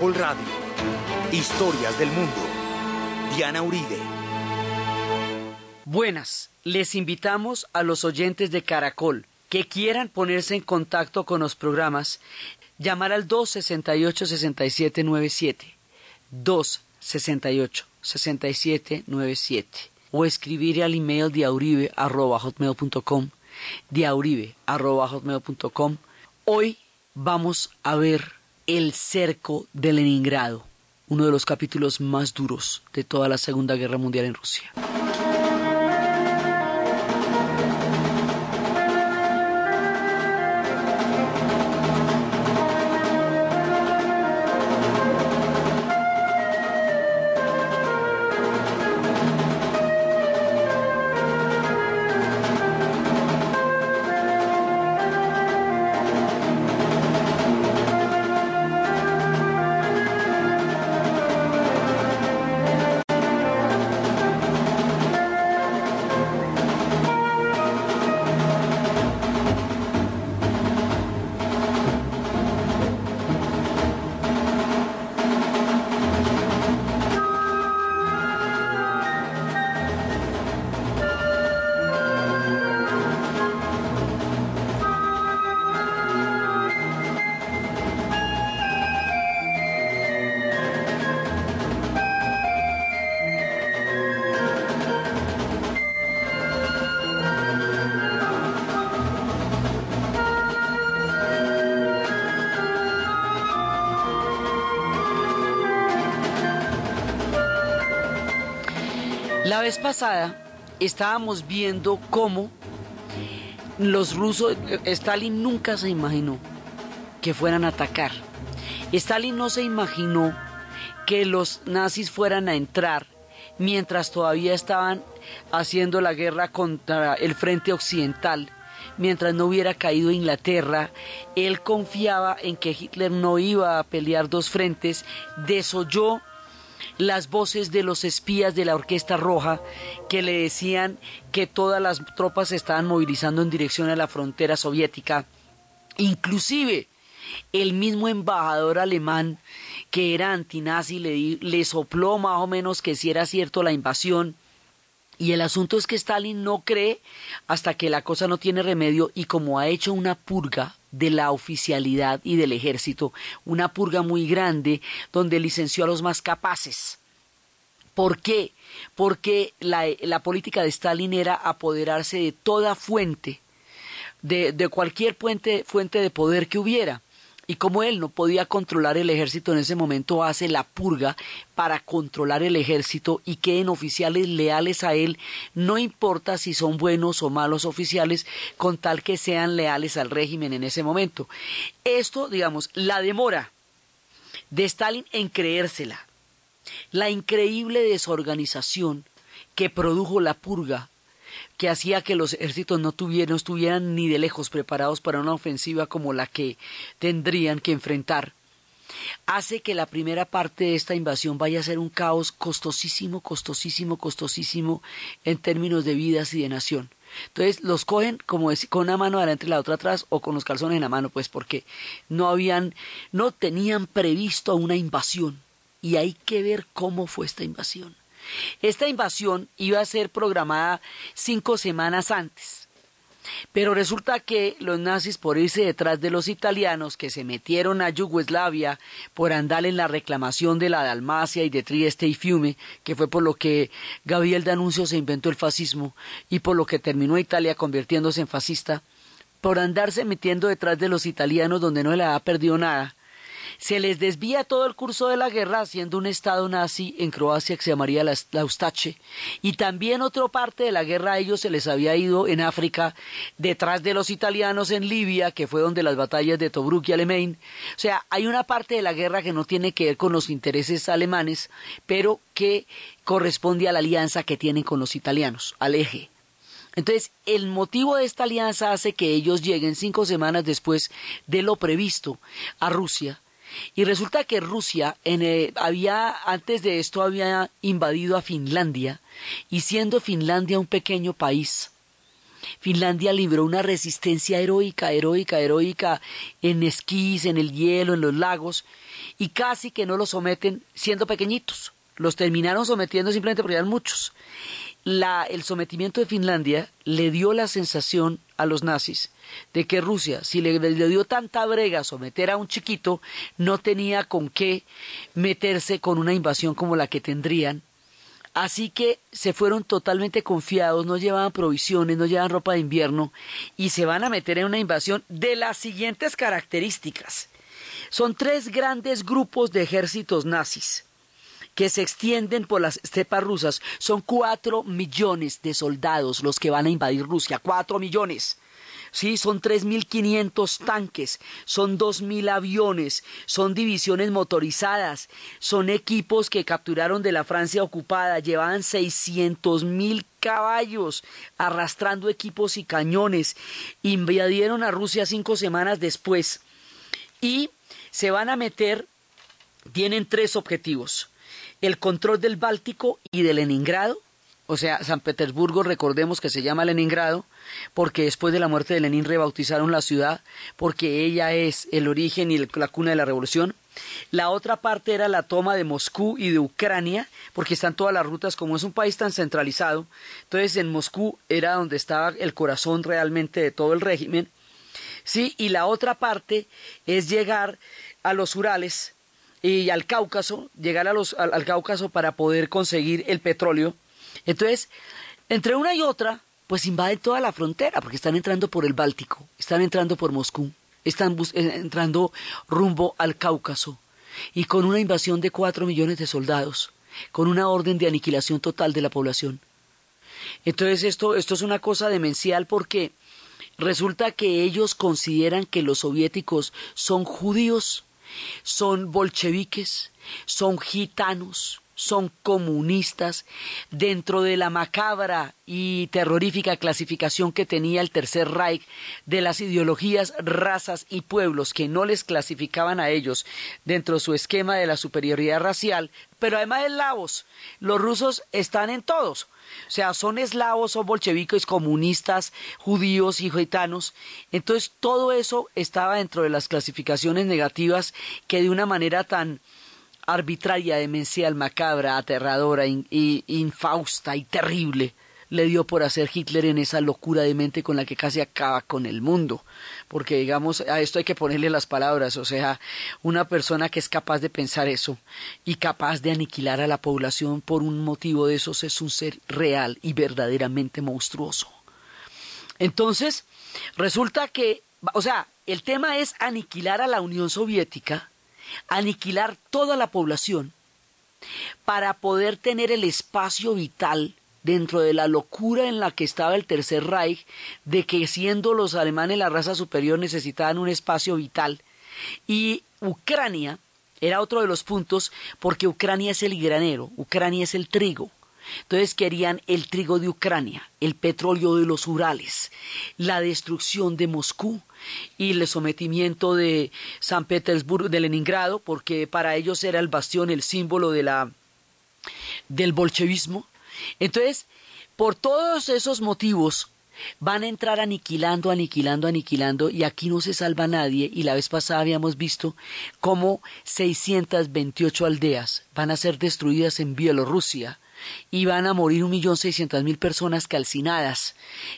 Radio. Historias del mundo. Diana Uribe. Buenas, les invitamos a los oyentes de Caracol que quieran ponerse en contacto con los programas, llamar al 268-6797, 268-6797, o escribir al email diauribe.com, diauribe.com. Hoy vamos a ver el cerco de Leningrado, uno de los capítulos más duros de toda la Segunda Guerra Mundial en Rusia. La vez pasada estábamos viendo cómo los rusos, Stalin nunca se imaginó que fueran a atacar. Stalin no se imaginó que los nazis fueran a entrar mientras todavía estaban haciendo la guerra contra el frente occidental, mientras no hubiera caído Inglaterra, él confiaba en que Hitler no iba a pelear dos frentes, desoyó las voces de los espías de la Orquesta Roja que le decían que todas las tropas se estaban movilizando en dirección a la frontera soviética. Inclusive el mismo embajador alemán que era antinazi le, le sopló más o menos que si era cierto la invasión. Y el asunto es que Stalin no cree hasta que la cosa no tiene remedio y como ha hecho una purga de la oficialidad y del ejército, una purga muy grande donde licenció a los más capaces. ¿Por qué? Porque la, la política de Stalin era apoderarse de toda fuente, de, de cualquier fuente, fuente de poder que hubiera. Y como él no podía controlar el ejército en ese momento, hace la purga para controlar el ejército y queden oficiales leales a él, no importa si son buenos o malos oficiales, con tal que sean leales al régimen en ese momento. Esto, digamos, la demora de Stalin en creérsela, la increíble desorganización que produjo la purga que hacía que los ejércitos no, tuvieran, no estuvieran ni de lejos preparados para una ofensiva como la que tendrían que enfrentar, hace que la primera parte de esta invasión vaya a ser un caos costosísimo, costosísimo, costosísimo en términos de vidas y de nación. Entonces los cogen como con una mano adelante y la otra atrás o con los calzones en la mano, pues porque no habían, no tenían previsto una invasión y hay que ver cómo fue esta invasión. Esta invasión iba a ser programada cinco semanas antes. Pero resulta que los nazis, por irse detrás de los italianos que se metieron a Yugoslavia por andar en la reclamación de la Dalmacia y de Trieste y Fiume, que fue por lo que Gabriel D'Annunzio se inventó el fascismo y por lo que terminó Italia convirtiéndose en fascista, por andarse metiendo detrás de los italianos donde no le había perdido nada, se les desvía todo el curso de la guerra haciendo un estado nazi en Croacia que se llamaría la, la y también otra parte de la guerra a ellos se les había ido en África detrás de los italianos en Libia que fue donde las batallas de Tobruk y Alemein o sea hay una parte de la guerra que no tiene que ver con los intereses alemanes pero que corresponde a la alianza que tienen con los italianos al eje. Entonces, el motivo de esta alianza hace que ellos lleguen cinco semanas después de lo previsto a Rusia y resulta que Rusia en, eh, había, antes de esto, había invadido a Finlandia, y siendo Finlandia un pequeño país, Finlandia libró una resistencia heroica, heroica, heroica en esquís, en el hielo, en los lagos, y casi que no los someten siendo pequeñitos. Los terminaron sometiendo simplemente porque eran muchos. El sometimiento de Finlandia le dio la sensación a los nazis de que Rusia, si le, le, dio tanta brega someter a un chiquito, no tenía con qué meterse con una invasión como la que tendrían Así que se fueron totalmente confiados, no llevaban provisiones, no llevaban ropa de invierno y se van a meter en una invasión de las siguientes características. Son tres grandes grupos de ejércitos nazis que se extienden por las estepas rusas. Son cuatro millones de soldados los que van a invadir Rusia. Cuatro millones. Sí, son 3.500 tanques, son 2.000 aviones, son divisiones motorizadas, son equipos que capturaron de la Francia ocupada, llevaban 600.000 caballos arrastrando equipos y cañones, invadieron a Rusia cinco semanas después y se van a meter, tienen tres objetivos, el control del Báltico y de Leningrado, o sea, San Petersburgo, recordemos que se llama Leningrado, porque después de la muerte de Lenin rebautizaron la ciudad, porque ella es el origen y la cuna de la revolución. La otra parte era la toma de Moscú y de Ucrania, porque están todas las rutas, como es un país tan centralizado. Entonces, en Moscú era donde estaba el corazón realmente de todo el régimen. Sí, y la otra parte es llegar a los Urales y al Cáucaso, llegar a los, al Cáucaso para poder conseguir el petróleo entonces, entre una y otra, pues invaden toda la frontera, porque están entrando por el Báltico, están entrando por Moscú, están eh, entrando rumbo al Cáucaso, y con una invasión de cuatro millones de soldados, con una orden de aniquilación total de la población. Entonces esto, esto es una cosa demencial porque resulta que ellos consideran que los soviéticos son judíos, son bolcheviques, son gitanos, son comunistas dentro de la macabra y terrorífica clasificación que tenía el Tercer Reich de las ideologías, razas y pueblos que no les clasificaban a ellos dentro de su esquema de la superioridad racial, pero además de eslavos, los rusos están en todos. O sea, son eslavos, son bolcheviques, comunistas, judíos y gitanos. Entonces, todo eso estaba dentro de las clasificaciones negativas que de una manera tan arbitraria, demencial, macabra, aterradora, y infausta y terrible le dio por hacer Hitler en esa locura de mente con la que casi acaba con el mundo. Porque, digamos, a esto hay que ponerle las palabras, o sea, una persona que es capaz de pensar eso y capaz de aniquilar a la población por un motivo de esos es un ser real y verdaderamente monstruoso. Entonces, resulta que, o sea, el tema es aniquilar a la Unión Soviética, aniquilar toda la población para poder tener el espacio vital dentro de la locura en la que estaba el Tercer Reich, de que siendo los alemanes la raza superior necesitaban un espacio vital. Y Ucrania era otro de los puntos porque Ucrania es el granero, Ucrania es el trigo. Entonces querían el trigo de Ucrania, el petróleo de los Urales, la destrucción de Moscú y el sometimiento de San Petersburgo, de Leningrado, porque para ellos era el bastión, el símbolo de la, del bolchevismo. Entonces, por todos esos motivos, van a entrar aniquilando, aniquilando, aniquilando, y aquí no se salva nadie. Y la vez pasada habíamos visto cómo 628 aldeas van a ser destruidas en Bielorrusia y van a morir un millón seiscientas mil personas calcinadas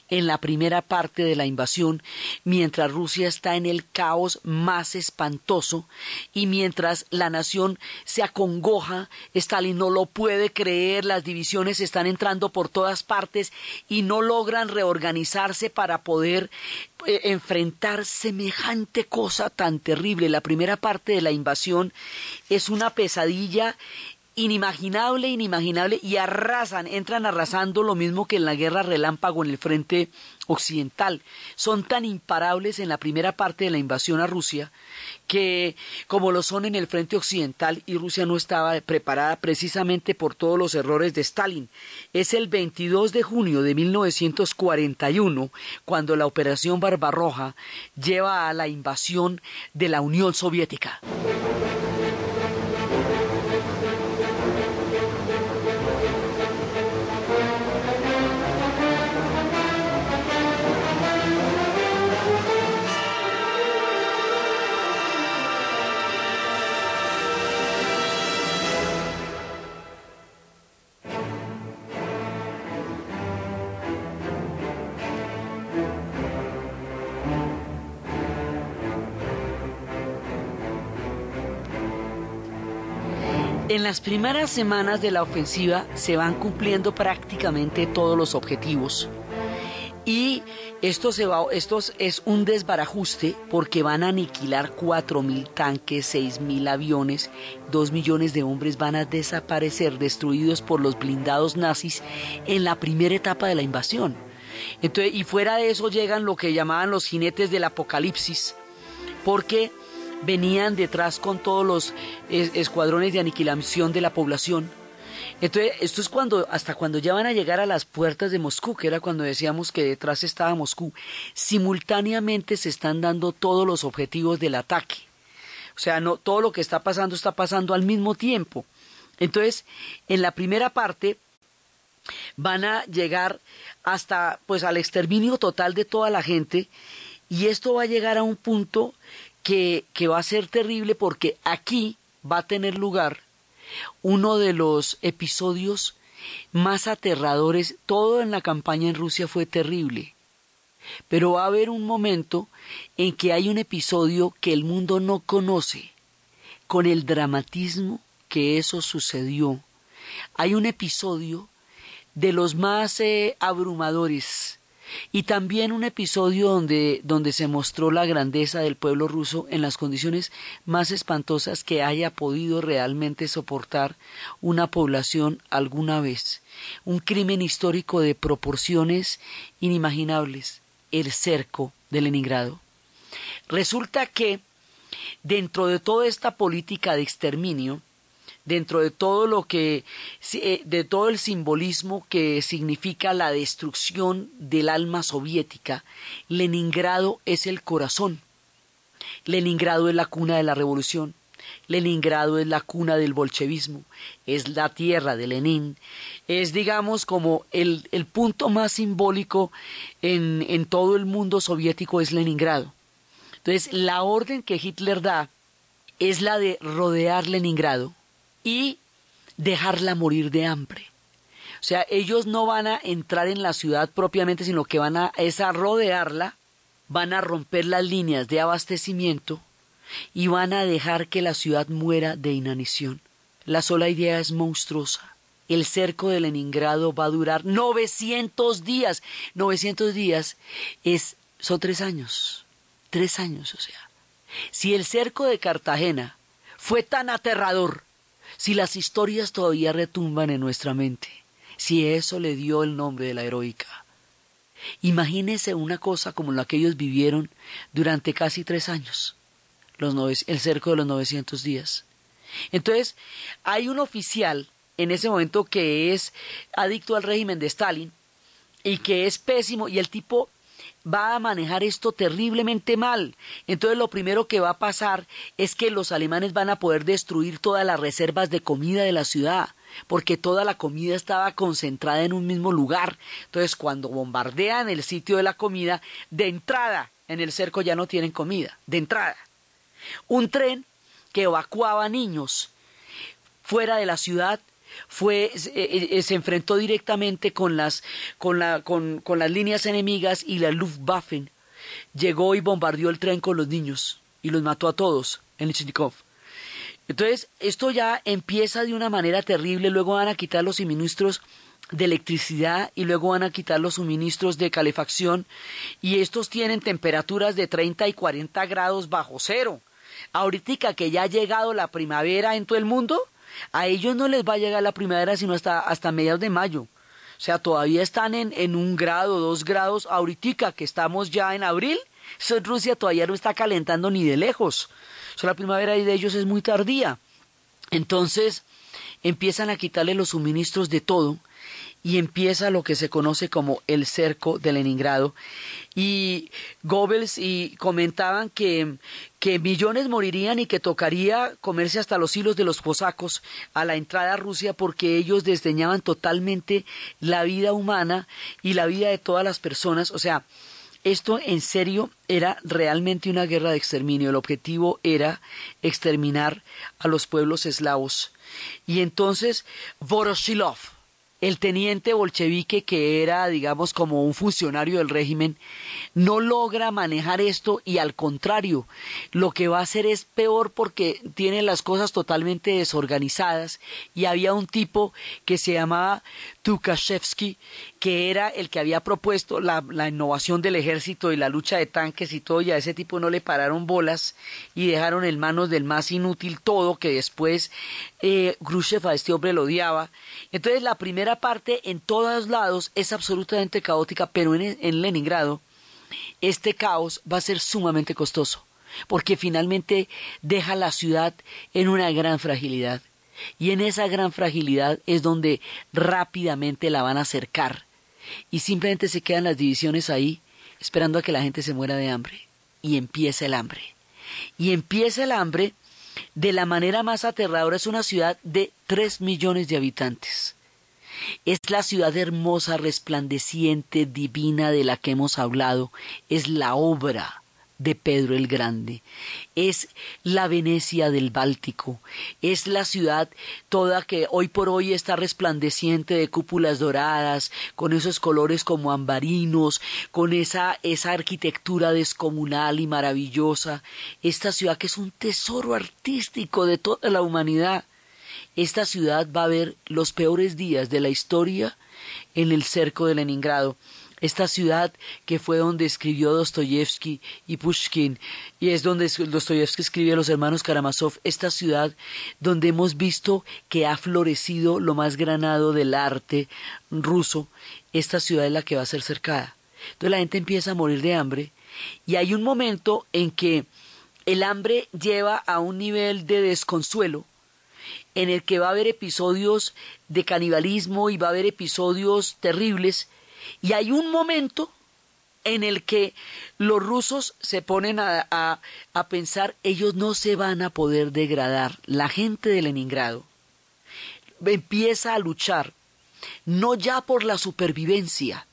en la primera parte de la invasión, mientras Rusia está en el caos más espantoso y mientras la nación se acongoja, Stalin no lo puede creer, las divisiones están entrando por todas partes y no logran reorganizarse para poder eh, enfrentar semejante cosa tan terrible. La primera parte de la invasión es una pesadilla inimaginable, inimaginable, y arrasan, entran arrasando lo mismo que en la guerra relámpago en el frente occidental. Son tan imparables en la primera parte de la invasión a Rusia que, como lo son en el frente occidental, y Rusia no estaba preparada precisamente por todos los errores de Stalin. Es el 22 de junio de 1941 cuando la Operación Barbarroja lleva a la invasión de la Unión Soviética. Las primeras semanas de la ofensiva se van cumpliendo prácticamente todos los objetivos. Y esto, se va, esto es un desbarajuste porque van a aniquilar 4.000 tanques, 6.000 aviones, 2 millones de hombres van a desaparecer, destruidos por los blindados nazis en la primera etapa de la invasión. Entonces, y fuera de eso llegan lo que llamaban los jinetes del apocalipsis, porque venían detrás con todos los escuadrones de aniquilación de la población entonces, esto es cuando, hasta cuando ya van a llegar a las puertas de Moscú, que era cuando decíamos que detrás estaba Moscú, simultáneamente se están dando todos los objetivos del ataque. O sea, no, todo lo que está pasando está pasando al mismo tiempo. Entonces, en la primera parte van a llegar hasta pues al exterminio total de toda la gente y esto va a llegar a un punto que, va a ser terrible porque aquí va a tener lugar uno de los episodios más aterradores, todo en la campaña en Rusia fue terrible. Pero va a haber un momento en que hay un episodio que el mundo no conoce, con el dramatismo que eso sucedió. Hay un episodio de los más eh, abrumadores y también un episodio donde, donde se mostró la grandeza del pueblo ruso en las condiciones más espantosas que haya podido realmente soportar una población alguna vez. Un crimen histórico de proporciones inimaginables, el cerco de Leningrado. Resulta que, dentro de toda esta política de exterminio, dentro de todo lo que, eh, de todo el simbolismo que significa la destrucción del alma soviética, Leningrado es el corazón. Leningrado es la cuna de la revolución. Leningrado es la cuna del bolchevismo, es la tierra de Lenin, es digamos como el, el punto más simbólico en, en todo el mundo soviético es Leningrado. Entonces la orden que Hitler da es la de rodear Leningrado, y dejarla morir de hambre. O sea, ellos no van a entrar en la ciudad propiamente, sino que van a, es a rodearla, van a romper las líneas de abastecimiento y van a dejar que la ciudad muera de inanición. La sola idea es monstruosa. El cerco de Leningrado va a durar 900 días. 900 días es, son tres años. Tres años, o sea. Si el cerco de Cartagena fue tan aterrador si las historias todavía retumban en nuestra mente, si eso le dio el nombre de la heroica. Imagínese una cosa como la que ellos vivieron durante casi tres años, los el cerco de los 900 días. Entonces, hay un oficial en ese momento que es adicto al régimen de Stalin y que es pésimo y el tipo va a manejar esto terriblemente mal. Entonces lo primero que va a pasar es que los alemanes van a poder destruir todas las reservas de comida de la ciudad, porque toda la comida estaba concentrada en un mismo lugar. Entonces cuando bombardean el sitio de la comida, de entrada en el cerco ya no tienen comida, de entrada. Un tren que evacuaba niños fuera de la ciudad fue, eh, eh, se enfrentó directamente con las, con, la, con, con las líneas enemigas y la Luftwaffe llegó y bombardeó el tren con los niños y los mató a todos en Lichnikov. Entonces, esto ya empieza de una manera terrible, luego van a quitar los suministros de electricidad y luego van a quitar los suministros de calefacción y estos tienen temperaturas de 30 y 40 grados bajo cero. Ahorita que ya ha llegado la primavera en todo el mundo, a ellos no les va a llegar la primavera sino hasta, hasta mediados de mayo. O sea, todavía están en, en un grado, dos grados. Ahorita que estamos ya en abril, Rusia todavía no está calentando ni de lejos. La primavera de ellos es muy tardía. Entonces, empiezan a quitarle los suministros de todo y empieza lo que se conoce como el cerco de Leningrado. Y Goebbels y comentaban que, que millones morirían y que tocaría comerse hasta los hilos de los cosacos a la entrada a Rusia porque ellos desdeñaban totalmente la vida humana y la vida de todas las personas. O sea, esto en serio era realmente una guerra de exterminio. El objetivo era exterminar a los pueblos eslavos. Y entonces Voroshilov, el teniente bolchevique, que era, digamos, como un funcionario del régimen, no logra manejar esto y al contrario, lo que va a hacer es peor porque tiene las cosas totalmente desorganizadas y había un tipo que se llamaba Tukashevsky, que era el que había propuesto la, innovación del ejército y la lucha de tanques y todo, y a ese tipo no le pararon bolas y dejaron en manos del más inútil todo, que después eh, a este hombre lo odiaba. Entonces la primera parte en todos lados es absolutamente caótica, pero en, en Leningrado este caos va a ser sumamente costoso, porque finalmente deja la ciudad en una gran fragilidad. Y en esa gran fragilidad es donde rápidamente la van a acercar. Y simplemente se quedan las divisiones ahí, esperando a que la gente se muera de hambre. Y empieza el hambre. Y empieza el hambre de la manera más aterradora. Es una ciudad de tres millones de habitantes. Es la ciudad hermosa, resplandeciente, divina de la que hemos hablado. Es la obra de Pedro el Grande. Es la Venecia del Báltico. Es la ciudad toda que hoy por hoy está resplandeciente de cúpulas doradas, con esos colores como ambarinos, con esa, esa arquitectura descomunal y maravillosa. Esta ciudad que es un tesoro artístico de toda la humanidad. Esta ciudad va a ver los peores días de la historia en el cerco de Leningrado esta ciudad que fue donde escribió Dostoyevsky y Pushkin, y es donde Dostoyevsky escribió a los hermanos Karamazov, esta ciudad donde hemos visto que ha florecido lo más granado del arte ruso, esta ciudad es la que va a ser cercada. Entonces la gente empieza a morir de hambre, y hay un momento en que el hambre lleva a un nivel de desconsuelo, en el que va a haber episodios de canibalismo y va a haber episodios terribles, y hay un momento en el que los rusos se ponen a, a, pensar, ellos no se van a poder degradar. La gente de Leningrado empieza a luchar, no ya por la supervivencia,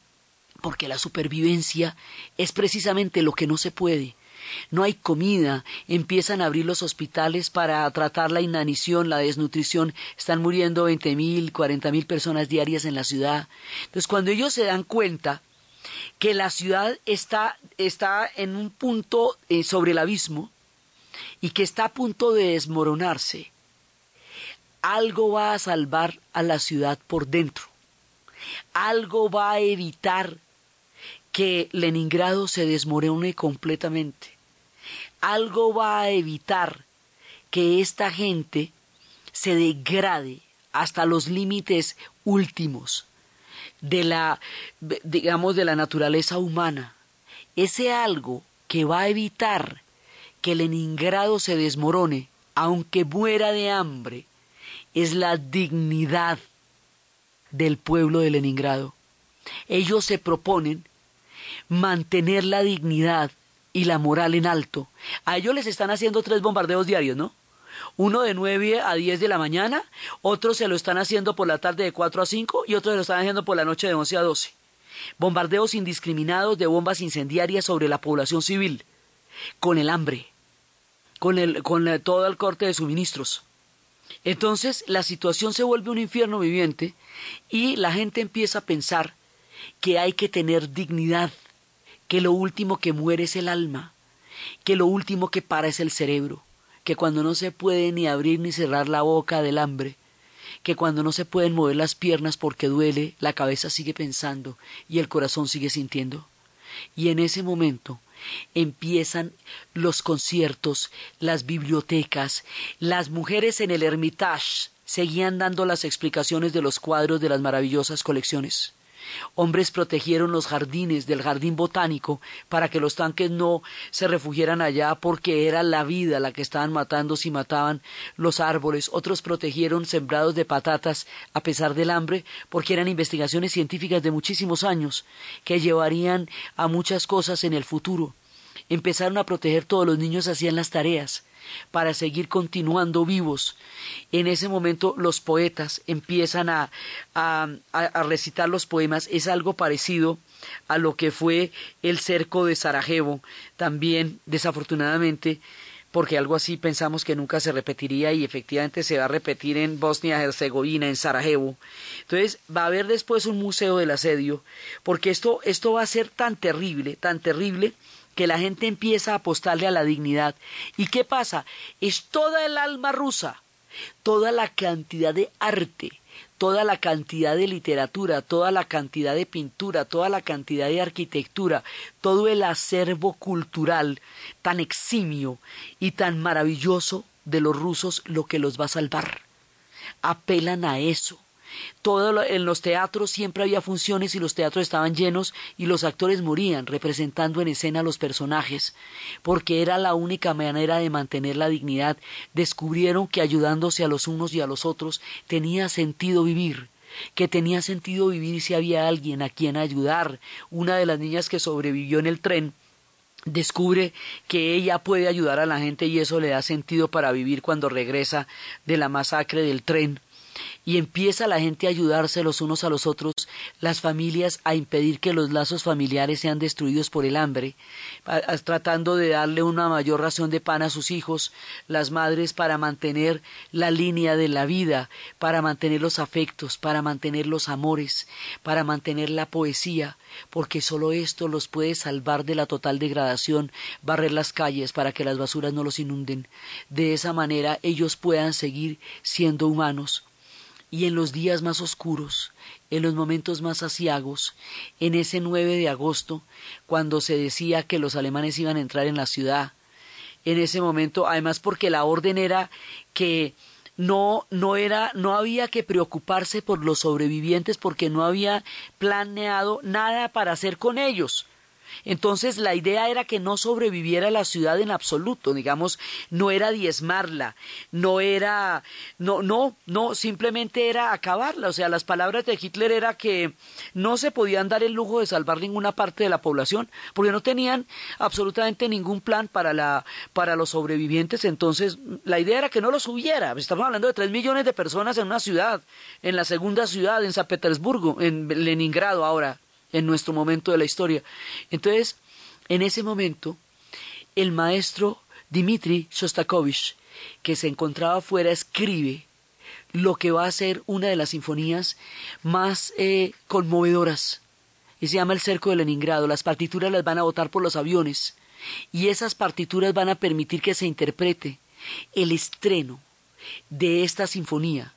porque la supervivencia es precisamente lo que no se puede. No hay comida, empiezan a abrir los hospitales para tratar la inanición, la desnutrición, están muriendo veinte mil, cuarenta mil personas diarias en la ciudad. Entonces, cuando ellos se dan cuenta que la ciudad está, está en un punto eh, sobre el abismo y que está a punto de desmoronarse, algo va a salvar a la ciudad por dentro. Algo va a evitar que Leningrado se desmorone completamente algo va a evitar que esta gente se degrade hasta los límites últimos de la digamos de la naturaleza humana. Ese algo que va a evitar que Leningrado se desmorone aunque muera de hambre es la dignidad del pueblo de Leningrado. Ellos se proponen mantener la dignidad y la moral en alto. A ellos les están haciendo tres bombardeos diarios, ¿no? Uno de 9 a 10 de la mañana, otro se lo están haciendo por la tarde de 4 a 5 y otro se lo están haciendo por la noche de 11 a 12. Bombardeos indiscriminados de bombas incendiarias sobre la población civil, con el hambre, con, el, con todo el corte de suministros. Entonces la situación se vuelve un infierno viviente y la gente empieza a pensar que hay que tener dignidad, que lo último que muere es el alma, que lo último que para es el cerebro, que cuando no se puede ni abrir ni cerrar la boca del hambre, que cuando no se pueden mover las piernas porque duele, la cabeza sigue pensando y el corazón sigue sintiendo. Y en ese momento empiezan los conciertos, las bibliotecas, las mujeres en el Hermitage seguían dando las explicaciones de los cuadros de las maravillosas colecciones. Hombres protegieron los jardines del jardín botánico para que los tanques no se refugiaran allá porque era la vida la que estaban matando si mataban los árboles. Otros protegieron sembrados de patatas a pesar del hambre porque eran investigaciones científicas de muchísimos años que llevarían a muchas cosas en el futuro. Empezaron a proteger todos los niños hacían las tareas para seguir continuando vivos. En ese momento los poetas empiezan a, a, a, recitar los poemas. Es algo parecido a lo que fue el cerco de Sarajevo, también desafortunadamente, porque algo así pensamos que nunca se repetiría y efectivamente se va a repetir en Bosnia-Herzegovina, en Sarajevo. Entonces va a haber después un museo del asedio, porque esto, esto va a ser tan terrible, tan terrible, que la gente empieza a apostarle a la dignidad. ¿Y qué pasa? Es toda el alma rusa, toda la cantidad de arte, toda la cantidad de literatura, toda la cantidad de pintura, toda la cantidad de arquitectura, todo el acervo cultural tan eximio y tan maravilloso de los rusos lo que los va a salvar. Apelan a eso. Todo en los teatros siempre había funciones y los teatros estaban llenos y los actores morían representando en escena a los personajes, porque era la única manera de mantener la dignidad. Descubrieron que ayudándose a los unos y a los otros tenía sentido vivir que tenía sentido vivir si había alguien a quien ayudar. Una de las niñas que sobrevivió en el tren descubre que ella puede ayudar a la gente y eso le da sentido para vivir cuando regresa de la masacre del tren y empieza la gente a ayudarse los unos a los otros, las familias a impedir que los lazos familiares sean destruidos por el hambre, tratando de darle una mayor ración de pan a sus hijos, las madres para mantener la línea de la vida, para mantener los afectos, para mantener los amores, para mantener la poesía, porque solo esto los puede salvar de la total degradación, barrer las calles para que las basuras no los inunden. De esa manera ellos puedan seguir siendo humanos y en los días más oscuros, en los momentos más asiagos, en ese 9 de agosto, cuando se decía que los alemanes iban a entrar en la ciudad, en ese momento, además porque la orden era que no no era no había que preocuparse por los sobrevivientes porque no había planeado nada para hacer con ellos. Entonces la idea era que no sobreviviera la ciudad en absoluto, digamos, no era diezmarla, no era, no, no, no, simplemente era acabarla. O sea, las palabras de Hitler era que no se podían dar el lujo de salvar ninguna parte de la población, porque no tenían absolutamente ningún plan para la, para los sobrevivientes. Entonces, la idea era que no los hubiera. Estamos hablando de tres millones de personas en una ciudad, en la segunda ciudad, en San Petersburgo, en Leningrado ahora en nuestro momento de la historia. Entonces, en ese momento, el maestro Dmitri Shostakovich, que se encontraba afuera, escribe lo que va a ser una de las sinfonías más eh, conmovedoras. Y se llama El Cerco de Leningrado. Las partituras las van a botar por los aviones. Y esas partituras van a permitir que se interprete. El estreno de esta sinfonía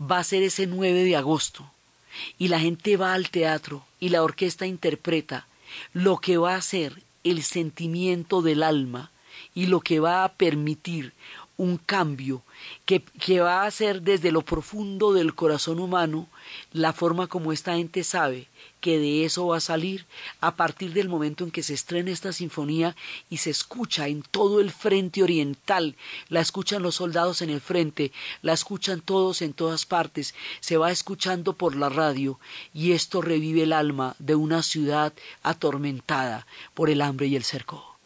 va a ser ese 9 de agosto y la gente va al teatro y la orquesta interpreta lo que va a ser el sentimiento del alma y lo que va a permitir un cambio que, que, va a ser desde lo profundo del corazón humano la forma como esta gente sabe que de eso va a salir a partir del momento en que se estrena esta sinfonía y se escucha en todo el frente oriental, la escuchan los soldados en el frente, la escuchan todos en todas partes, se va escuchando por la radio y esto revive el alma de una ciudad atormentada por el hambre y el cerco.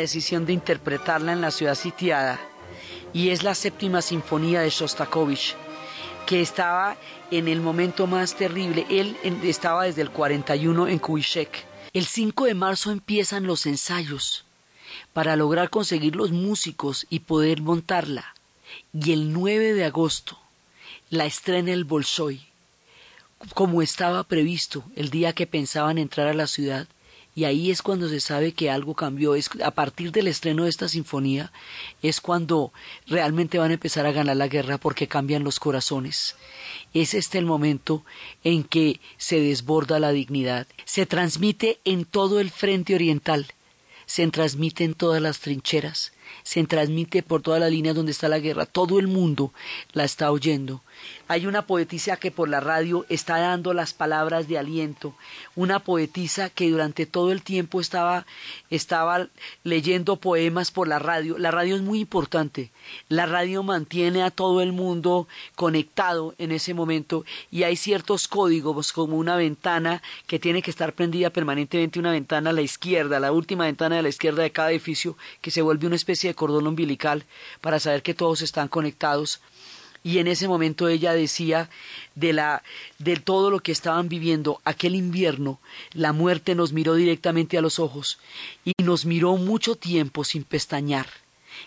Decisión de interpretarla en la ciudad sitiada y es la séptima sinfonía de Shostakovich que estaba en el momento más terrible. Él estaba desde el 41 en Kubitschek. El 5 de marzo empiezan los ensayos para lograr conseguir los músicos y poder montarla. Y el 9 de agosto la estrena el Bolshoi, como estaba previsto el día que pensaban entrar a la ciudad, y ahí es cuando se sabe que algo cambió. Es, a partir del estreno de esta sinfonía es cuando realmente van a empezar a ganar la guerra porque cambian los corazones. Es este el momento en que se desborda la dignidad. Se transmite en todo el frente oriental, se transmite en todas las trincheras, se transmite por toda la línea donde está la guerra. Todo el mundo la está oyendo. Hay una poetisa que por la radio está dando las palabras de aliento, una poetisa que durante todo el tiempo estaba, estaba leyendo poemas por la radio. La radio es muy importante. La radio mantiene a todo el mundo conectado en ese momento y hay ciertos códigos como una ventana que tiene que estar prendida permanentemente, una ventana a la izquierda, la última ventana de la izquierda de cada edificio que se vuelve una especie de cordón umbilical para saber que todos están conectados. Y en ese momento ella decía de la de todo lo que estaban viviendo aquel invierno la muerte nos miró directamente a los ojos y nos miró mucho tiempo sin pestañear.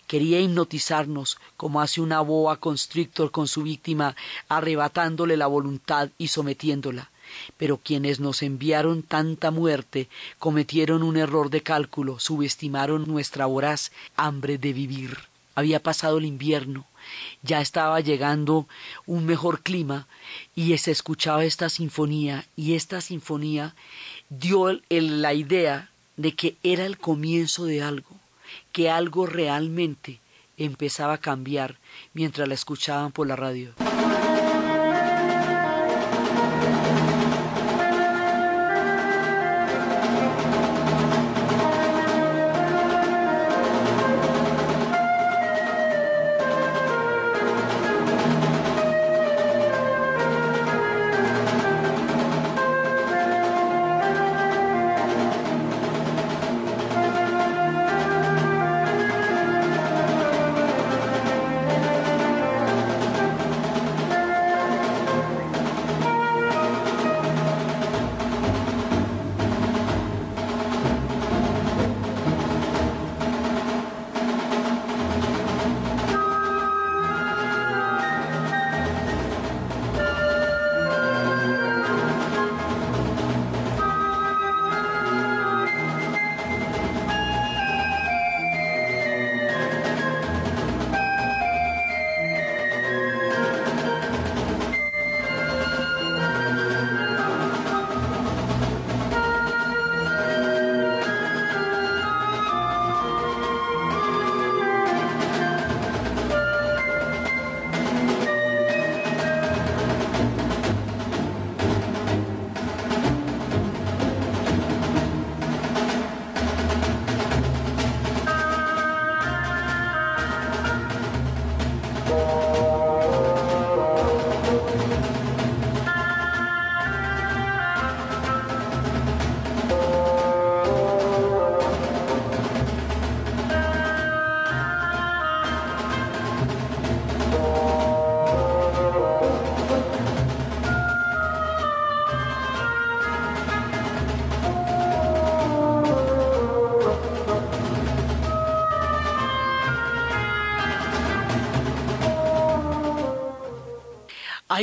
Quería hipnotizarnos como hace una boa constrictor con su víctima arrebatándole la voluntad y sometiéndola pero quienes nos enviaron tanta muerte cometieron un error de cálculo, subestimaron nuestra voraz hambre de vivir. Había pasado el invierno, ya estaba llegando un mejor clima y se escuchaba esta sinfonía y esta sinfonía dio la idea de que era el comienzo de algo, que algo realmente empezaba a cambiar mientras la escuchaban por la radio.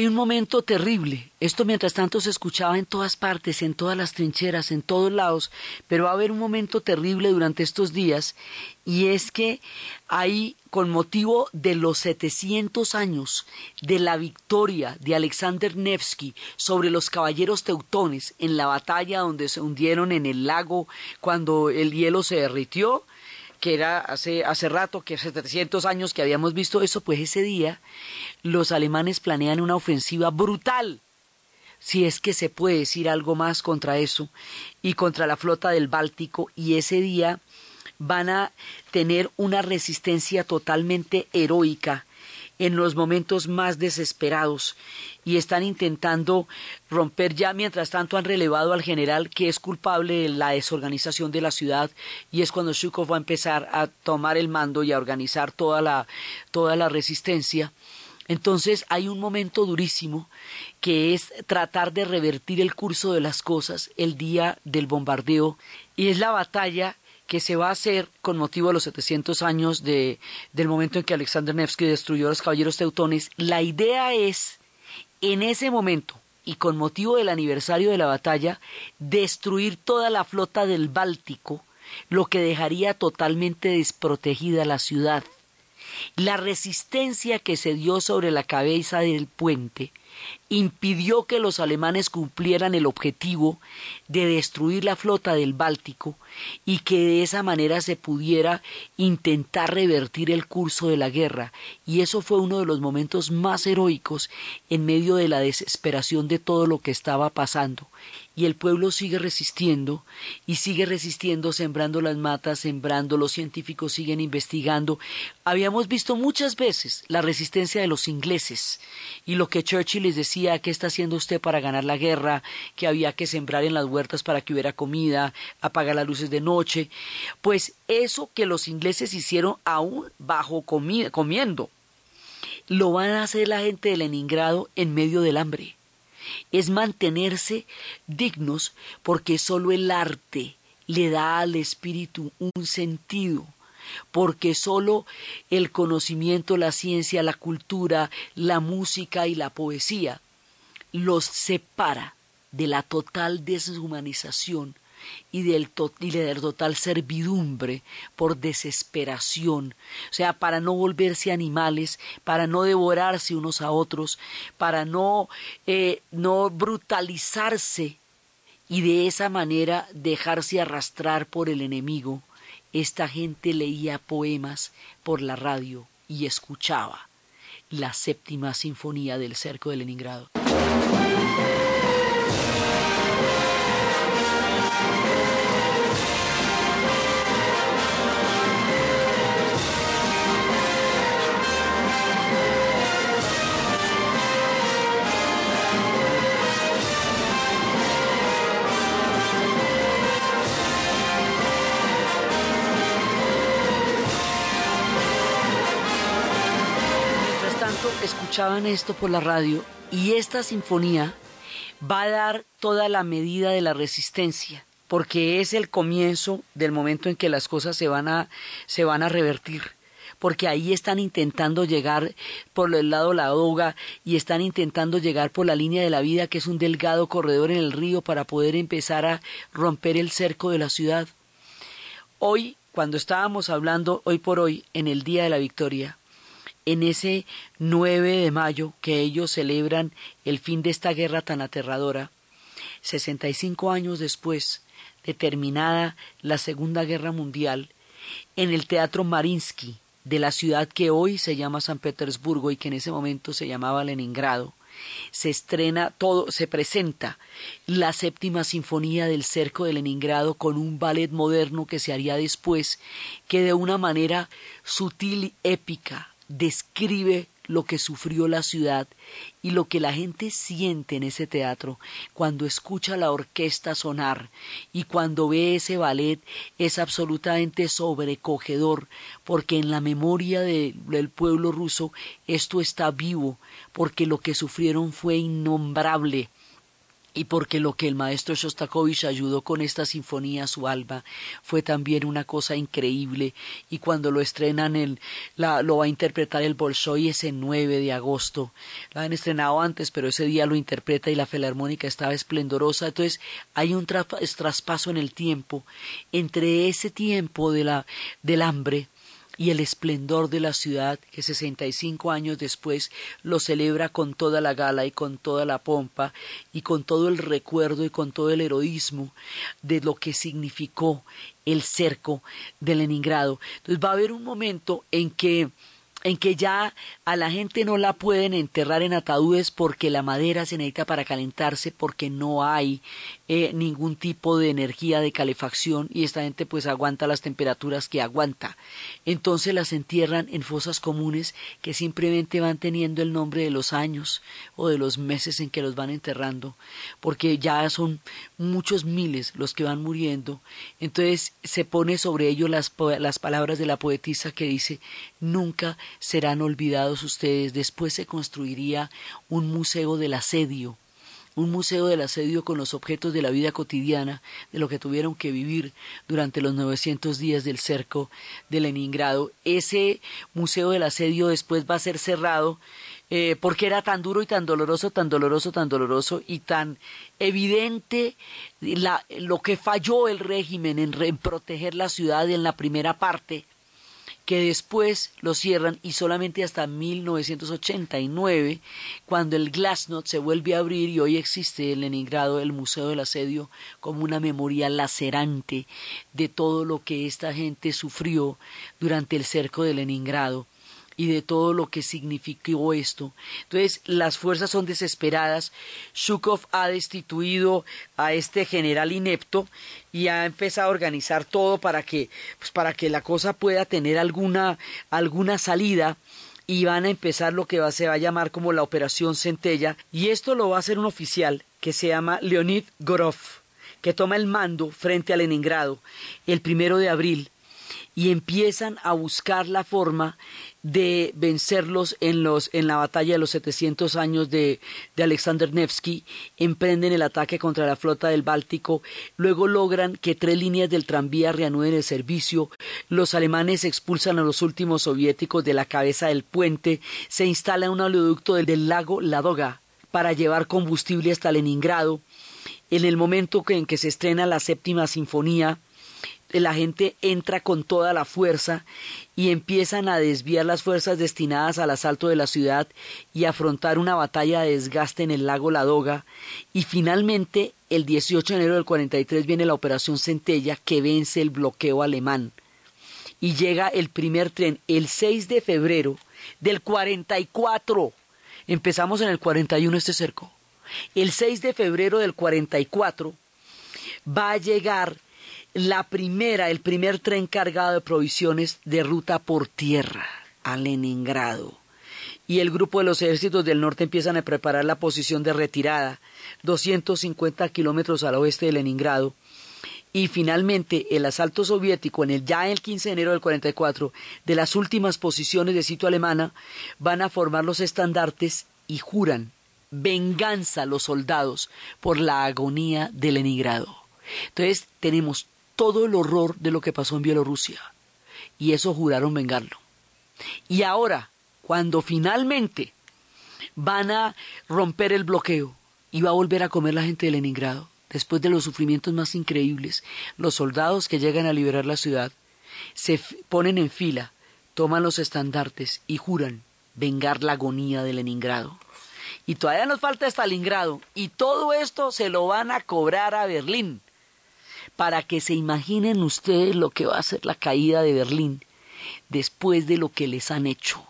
Hay un momento terrible. Esto mientras tanto se escuchaba en todas partes, en todas las trincheras, en todos lados, pero va a haber un momento terrible durante estos días y es que hay con motivo de los 700 años de la victoria de Alexander Nevsky sobre los caballeros teutones en la batalla donde se hundieron en el lago cuando el hielo se derritió, que era hace, hace rato, que hace 700 años que habíamos visto eso, pues ese día los alemanes planean una ofensiva brutal, si es que se puede decir algo más contra eso, y contra la flota del Báltico, y ese día van a tener una resistencia totalmente heroica en los momentos más desesperados y están intentando romper ya, mientras tanto han relevado al general que es culpable de la desorganización de la ciudad y es cuando Shukov va a empezar a tomar el mando y a organizar toda la, toda la resistencia. Entonces hay un momento durísimo que es tratar de revertir el curso de las cosas el día del bombardeo y es la batalla que se va a hacer con motivo de los 700 años de, del momento en que Alexander Nevsky destruyó a los caballeros teutones, la idea es en ese momento y con motivo del aniversario de la batalla, destruir toda la flota del Báltico, lo que dejaría totalmente desprotegida la ciudad. La resistencia que se dio sobre la cabeza del puente impidió que los alemanes cumplieran el objetivo de destruir la flota del Báltico y que de esa manera se pudiera intentar revertir el curso de la guerra. Y eso fue uno de los momentos más heroicos en medio de la desesperación de todo lo que estaba pasando y el pueblo sigue resistiendo y sigue resistiendo sembrando las matas, sembrando, los científicos siguen investigando. Habíamos visto muchas veces la resistencia de los ingleses y lo que Churchill les decía, ¿qué está haciendo usted para ganar la guerra? que había que sembrar en las huertas para que hubiera comida, apagar las luces de noche. Pues eso que los ingleses hicieron aún bajo comiendo, lo van a hacer la gente de Leningrado en medio del hambre es mantenerse dignos porque solo el arte le da al espíritu un sentido, porque solo el conocimiento, la ciencia, la cultura, la música y la poesía los separa de la total deshumanización y del, total servidumbre por desesperación, o sea, para no volverse animales, para no devorarse unos a otros, para no, eh, no brutalizarse y de esa manera dejarse arrastrar por el enemigo. Esta gente leía poemas por la radio y escuchaba la séptima sinfonía del cerco de Leningrado. Escuchaban esto por la radio y esta sinfonía va a dar toda la medida de la resistencia, porque es el comienzo del momento en que las cosas se van a, se van a revertir porque ahí están intentando llegar por el lado la Ladoga y están intentando llegar por la línea de la vida, que es un delgado corredor en el río, para poder empezar a romper el cerco de la ciudad. Hoy, cuando estábamos hablando, hoy por hoy, en el Día de la Victoria, en ese 9 de mayo que ellos celebran el fin de esta guerra tan aterradora, 65 años después de terminada la Segunda Guerra Mundial, en el Teatro Marinsky de la ciudad que hoy se llama San Petersburgo y que en ese momento se llamaba Leningrado, se estrena todo, se presenta la séptima sinfonía del cerco de Leningrado con un ballet moderno que se haría después, que de una manera sutil y épica describe lo que sufrió la ciudad y lo que la gente siente en ese teatro cuando escucha la orquesta sonar y cuando ve ese ballet es absolutamente sobrecogedor porque en la memoria del pueblo ruso esto está vivo porque lo que sufrieron fue innombrable y porque lo que el maestro Shostakovich ayudó con esta sinfonía a su alma fue también una cosa increíble. Y cuando lo estrenan el, la, lo va a interpretar el Bolshoi ese 9 de agosto. Lo han estrenado antes pero ese día lo interpreta y la filarmónica estaba esplendorosa. Entonces hay un traspaso en el tiempo. Entre ese tiempo de la, del hambre y el esplendor de la ciudad que sesenta y cinco años después lo celebra con toda la gala y con toda la pompa y con todo el recuerdo y con todo el heroísmo de lo que significó el cerco de Leningrado. Entonces va a haber un momento en que en que ya a la gente no la pueden enterrar en ataúdes porque la madera se necesita para calentarse, porque no hay eh, ningún tipo de energía de calefacción y esta gente pues aguanta las temperaturas que aguanta. Entonces las entierran en fosas comunes que simplemente van teniendo el nombre de los años o de los meses en que los van enterrando, porque ya son muchos miles los que van muriendo. Entonces se pone sobre ello las, las palabras de la poetisa que dice nunca serán olvidados ustedes. Después se construiría un museo del asedio un museo del asedio con los objetos de la vida cotidiana, de lo que tuvieron que vivir durante los 900 días del cerco de Leningrado. Ese museo del asedio después va a ser cerrado eh, porque era tan duro y tan doloroso, tan doloroso, tan doloroso y tan evidente la, lo que falló el régimen en, en proteger la ciudad en la primera parte que después lo cierran y solamente hasta 1989, cuando el Glasnost se vuelve a abrir y hoy existe en Leningrado el Museo del Asedio como una memoria lacerante de todo lo que esta gente sufrió durante el cerco de Leningrado y de todo lo que significó esto. Entonces, las fuerzas son desesperadas. Shukov ha destituido a este general inepto y ha empezado a organizar todo para que, pues, para que la cosa pueda tener alguna, alguna salida y van a empezar lo que va, se va a llamar como la Operación Centella y esto lo va a hacer un oficial que se llama Leonid Gorov que toma el mando frente a Leningrado el primero de abril y empiezan a buscar la forma de vencerlos en, los, en la batalla de los 700 años de, de Alexander Nevsky, emprenden el ataque contra la flota del Báltico, luego logran que tres líneas del tranvía reanuden el servicio, los alemanes expulsan a los últimos soviéticos de la cabeza del puente, se instala un oleoducto del, del lago Ladoga para llevar combustible hasta Leningrado, en el momento en que se estrena la séptima sinfonía, la gente entra con toda la fuerza y empiezan a desviar las fuerzas destinadas al asalto de la ciudad y afrontar una batalla de desgaste en el lago Ladoga y finalmente el 18 de enero del 43 viene la operación Centella que vence el bloqueo alemán. Y llega el primer tren el 6 de febrero del 44 empezamos en el 41 este cerco. El 6 de febrero del 44 va a llegar la primera, el primer tren cargado de provisiones de ruta por tierra a Leningrado. Y el grupo de los ejércitos del norte empiezan a preparar la posición de retirada, 250 kilómetros al oeste de Leningrado. Y finalmente el asalto soviético en el ya el 15 de enero del 44 de las últimas posiciones de sitio alemana van a formar los estandartes y juran venganza a los soldados por la agonía de Leningrado. Entonces tenemos todo el horror de lo que pasó en Bielorrusia. Y eso juraron vengarlo. Y ahora, cuando finalmente van a romper el bloqueo y va a volver a comer la gente de Leningrado, después de los sufrimientos más increíbles, los soldados que llegan a liberar la ciudad se ponen en fila, toman los estandartes y juran vengar la agonía de Leningrado. Y todavía nos falta Stalingrado, y todo esto se lo van a cobrar a Berlín para que se imaginen ustedes lo que va a ser la caída de Berlín después de lo que les han hecho.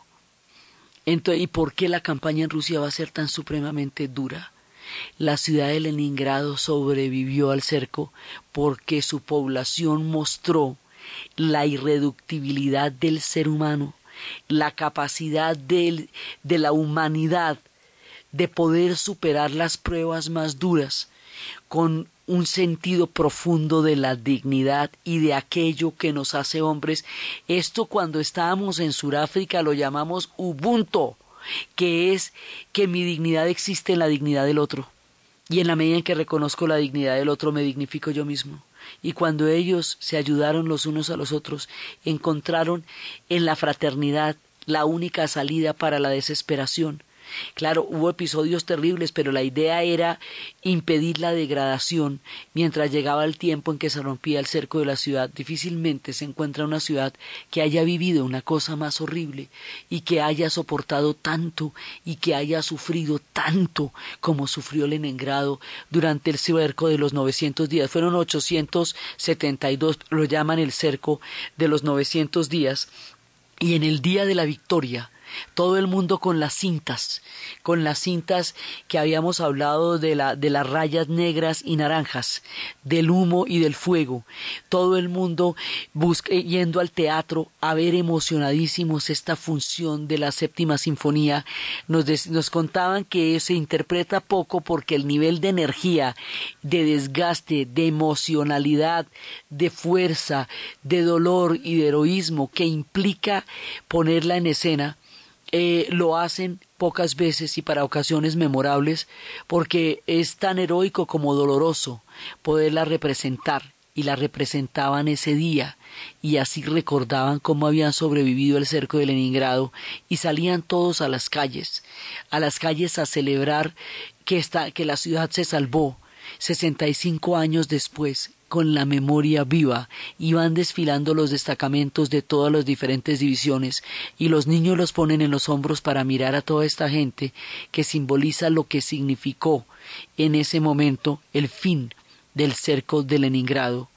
Entonces, ¿Y por qué la campaña en Rusia va a ser tan supremamente dura? La ciudad de Leningrado sobrevivió al cerco porque su población mostró la irreductibilidad del ser humano, la capacidad de, de la humanidad de poder superar las pruebas más duras con un sentido profundo de la dignidad y de aquello que nos hace hombres. Esto cuando estábamos en Sudáfrica lo llamamos Ubuntu, que es que mi dignidad existe en la dignidad del otro. Y en la medida en que reconozco la dignidad del otro, me dignifico yo mismo. Y cuando ellos se ayudaron los unos a los otros, encontraron en la fraternidad la única salida para la desesperación, Claro, hubo episodios terribles, pero la idea era impedir la degradación mientras llegaba el tiempo en que se rompía el cerco de la ciudad. Difícilmente se encuentra una ciudad que haya vivido una cosa más horrible y que haya soportado tanto y que haya sufrido tanto como sufrió Leningrado durante el cerco de los 900 días. Fueron 872, lo llaman el cerco de los 900 días. Y en el día de la victoria, todo el mundo con las cintas, con las cintas que habíamos hablado de, la, de las rayas negras y naranjas, del humo y del fuego, todo el mundo yendo al teatro a ver emocionadísimos esta función de la séptima sinfonía, nos, nos contaban que se interpreta poco porque el nivel de energía, de desgaste, de emocionalidad, de fuerza, de dolor y de heroísmo que implica ponerla en escena, eh, lo hacen pocas veces y para ocasiones memorables, porque es tan heroico como doloroso poderla representar y la representaban ese día y así recordaban cómo habían sobrevivido el cerco de Leningrado y salían todos a las calles, a las calles a celebrar que, esta, que la ciudad se salvó 65 años después con la memoria viva y van desfilando los destacamentos de todas las diferentes divisiones y los niños los ponen en los hombros para mirar a toda esta gente que simboliza lo que significó en ese momento el fin del cerco de Leningrado.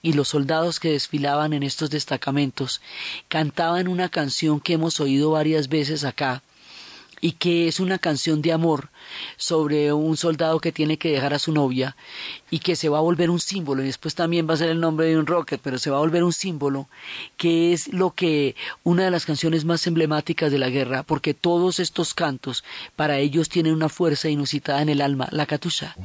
Y los soldados que desfilaban en estos destacamentos cantaban una canción que hemos oído varias veces acá y que es una canción de amor sobre un soldado que tiene que dejar a su novia y que se va a volver un símbolo, y después también va a ser el nombre de un rocket, pero se va a volver un símbolo, que es lo que una de las canciones más emblemáticas de la guerra, porque todos estos cantos para ellos tienen una fuerza inusitada en el alma, la katusha.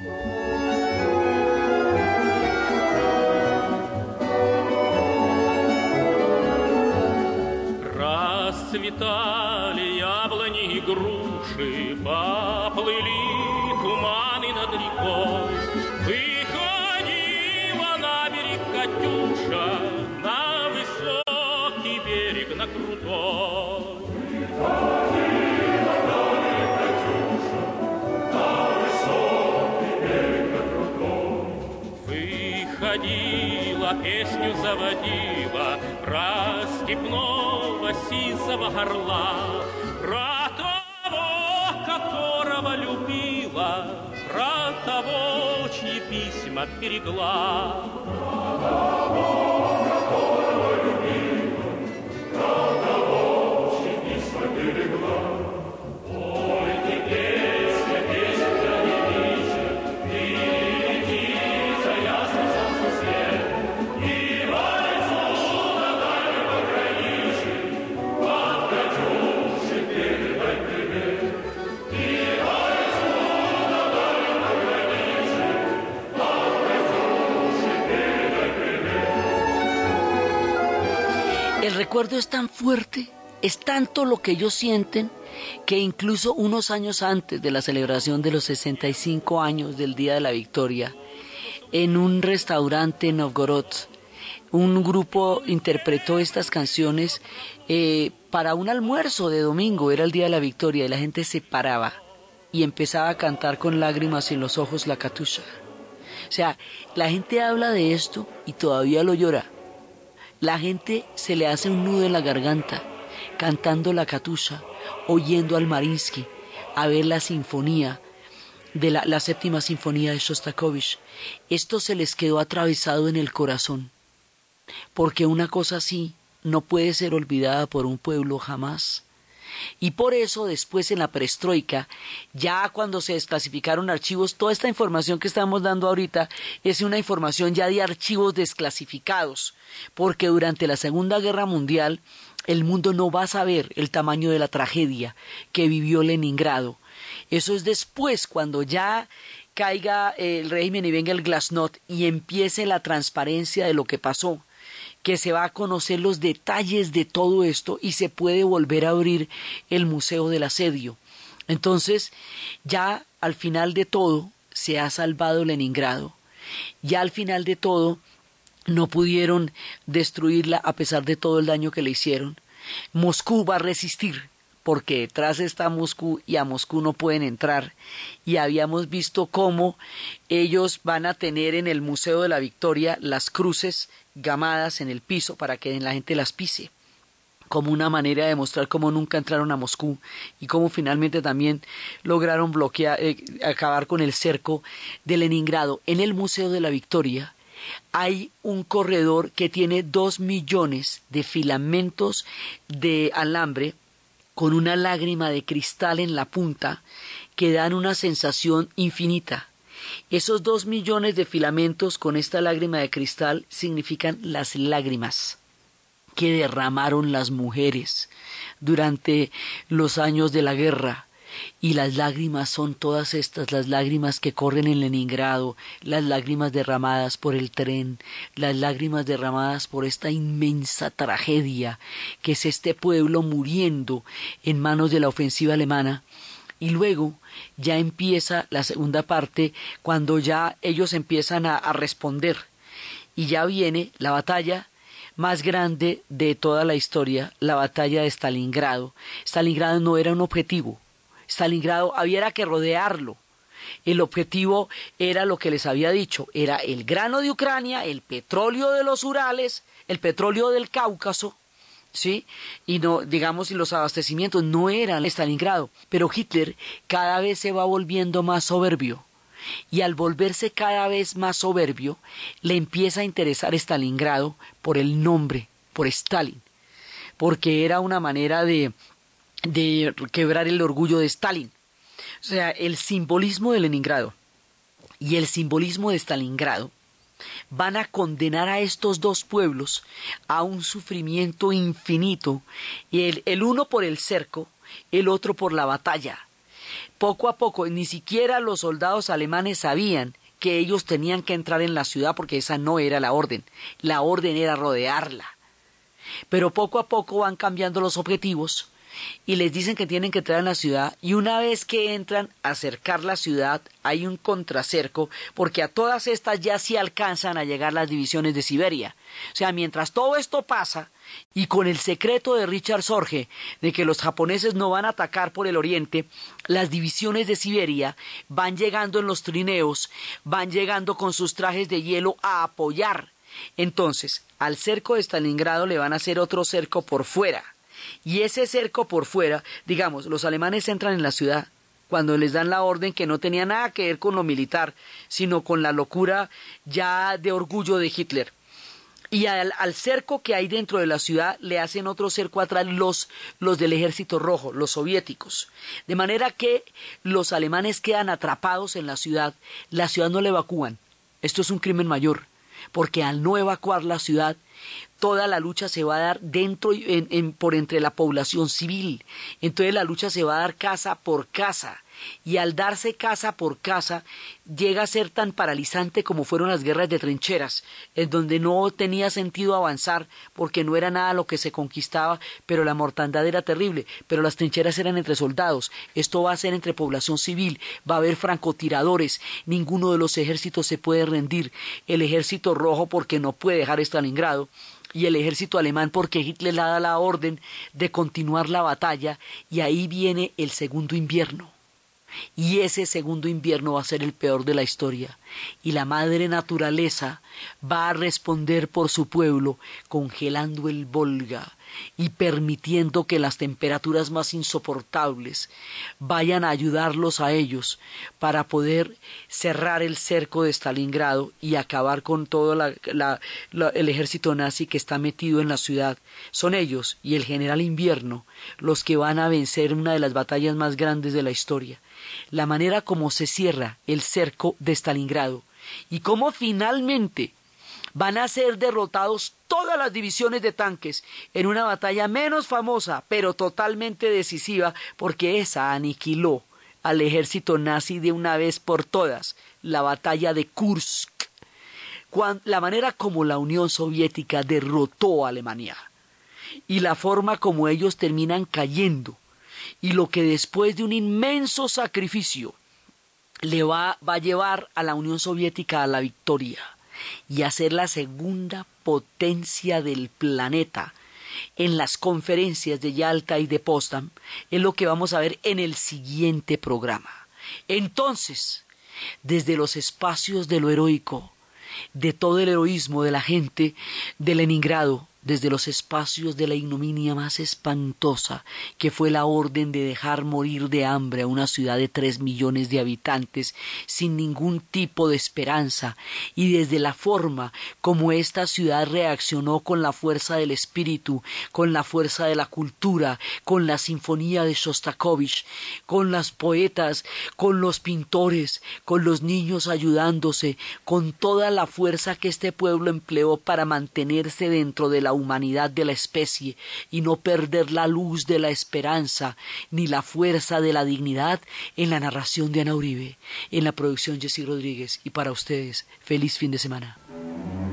груши Песню заводила про степного сизого горла, про которого любила, про того, чьи письма берегла. Про того, es tan fuerte, es tanto lo que ellos sienten, que incluso unos años antes de la celebración de los 65 años del Día de la Victoria, en un restaurante en Novgorod, un grupo interpretó estas canciones eh, para un almuerzo de domingo, era el Día de la Victoria, y la gente se paraba y empezaba a cantar con lágrimas en los ojos la katusha. O sea, la gente habla de esto y todavía lo llora. La gente se le hace un nudo en la garganta, cantando la katusha, oyendo al Marinsky, a ver la sinfonía de la, la séptima sinfonía de Shostakovich. Esto se les quedó atravesado en el corazón, porque una cosa así no puede ser olvidada por un pueblo jamás. Y por eso después en la perestroika, ya cuando se desclasificaron archivos, toda esta información que estamos dando ahorita es una información ya de archivos desclasificados, porque durante la Segunda Guerra Mundial el mundo no va a saber el tamaño de la tragedia que vivió Leningrado. Eso es después, cuando ya caiga el régimen y venga el glasnost y empiece la transparencia de lo que pasó que se va a conocer los detalles de todo esto y se puede volver a abrir el Museo del Asedio. Entonces, ya al final de todo, se ha salvado Leningrado. Ya al final de todo, no pudieron destruirla a pesar de todo el daño que le hicieron. Moscú va a resistir, porque detrás está Moscú y a Moscú no pueden entrar. Y habíamos visto cómo ellos van a tener en el Museo de la Victoria las cruces gamadas en el piso para que la gente las pise como una manera de mostrar cómo nunca entraron a Moscú y cómo finalmente también lograron bloquear, eh, acabar con el cerco de Leningrado. En el Museo de la Victoria hay un corredor que tiene dos millones de filamentos de alambre con una lágrima de cristal en la punta que dan una sensación infinita. Esos dos millones de filamentos con esta lágrima de cristal significan las lágrimas que derramaron las mujeres durante los años de la guerra, y las lágrimas son todas estas, las lágrimas que corren en Leningrado, las lágrimas derramadas por el tren, las lágrimas derramadas por esta inmensa tragedia que es este pueblo muriendo en manos de la ofensiva alemana. Y luego ya empieza la segunda parte cuando ya ellos empiezan a, responder y ya viene la batalla más grande de toda la historia, la batalla de Stalingrado. Stalingrado no era un objetivo. Stalingrado había que rodearlo. El objetivo era lo que les había dicho, era el grano de Ucrania, el petróleo de los Urales, el petróleo del Cáucaso, ¿sí? Y no, digamos, y los abastecimientos no eran Stalingrado. Pero Hitler cada vez se va volviendo más soberbio y al volverse cada vez más soberbio, le empieza a interesar Stalingrado por el nombre, por Stalin, porque era una manera de, de quebrar el orgullo de Stalin. O sea, el simbolismo de Leningrado y el simbolismo de Stalingrado van a condenar a estos dos pueblos a un sufrimiento infinito, y el, el uno por el cerco, el otro por la batalla, poco a poco, ni siquiera los soldados alemanes sabían que ellos tenían que entrar en la ciudad porque esa no era la orden. La orden era rodearla. Pero poco a poco van cambiando los objetivos y les dicen que tienen que entrar en la ciudad y una vez que entran a acercar la ciudad hay un contracerco porque a todas estas ya sí alcanzan a llegar las divisiones de Siberia. O sea, mientras todo esto pasa y con el secreto de Richard Sorge de que los japoneses no van a atacar por el oriente, las divisiones de Siberia van llegando en los trineos, van llegando con sus trajes de hielo a apoyar. Entonces, al cerco de Stalingrado le van a hacer otro cerco por fuera y ese cerco por fuera, digamos, los alemanes entran en la ciudad cuando les dan la orden que no tenía nada que ver con lo militar, sino con la locura ya de orgullo de Hitler. Y al, cerco que hay dentro de la ciudad le hacen otro cerco atrás los, los del ejército rojo, los soviéticos. De manera que los alemanes quedan atrapados en la ciudad, la ciudad no la evacúan. Esto es un crimen mayor, porque al no evacuar la ciudad, toda la lucha se va a dar dentro en, por entre la población civil. Entonces la lucha se va a dar casa por casa. Y al darse casa por casa, llega a ser tan paralizante como fueron las guerras de trincheras, en donde no tenía sentido avanzar porque no era nada lo que se conquistaba, pero la mortandad era terrible, pero las trincheras eran entre soldados, esto va a ser entre población civil, va a haber francotiradores, ninguno de los ejércitos se puede rendir, el ejército rojo porque no puede dejar Stalingrado, y el ejército alemán porque Hitler le da la orden de continuar la batalla y ahí viene el segundo invierno. Y ese segundo invierno va a ser el peor de la historia. Y la madre naturaleza va a responder por su pueblo congelando el Volga y permitiendo que las temperaturas más insoportables vayan a ayudarlos a ellos para poder cerrar el cerco de Stalingrado y acabar con todo el ejército nazi que está metido en la ciudad. Son ellos y el general invierno los que van a vencer una de las batallas más grandes de la historia. La manera como se cierra el cerco de Stalingrado y cómo finalmente van a ser derrotados todas las divisiones de tanques en una batalla menos famosa, pero totalmente decisiva, porque esa aniquiló al ejército nazi de una vez por todas, la batalla de Kursk, la manera como la Unión Soviética derrotó a Alemania y la forma como ellos terminan cayendo y lo que después de un inmenso sacrificio le va, va a llevar a la Unión Soviética a la victoria y a ser la segunda potencia del planeta en las conferencias de Yalta y de Potsdam es lo que vamos a ver en el siguiente programa. Entonces, desde los espacios de lo heroico, de todo el heroísmo de la gente de Leningrado, desde los espacios de la ignominia más espantosa, que fue la orden de dejar morir de hambre a una ciudad de tres millones de habitantes sin ningún tipo de esperanza, y desde la forma como esta ciudad reaccionó con la fuerza del espíritu, con la fuerza de la cultura, con la sinfonía de Shostakovich, con las poetas, con los pintores, con los niños ayudándose, con toda la fuerza que este pueblo empleó para mantenerse dentro de la humanidad de la especie y no perder la luz de la esperanza ni la fuerza de la dignidad en la narración de Ana Uribe, en la producción Jessy Rodríguez y para ustedes, feliz fin de semana.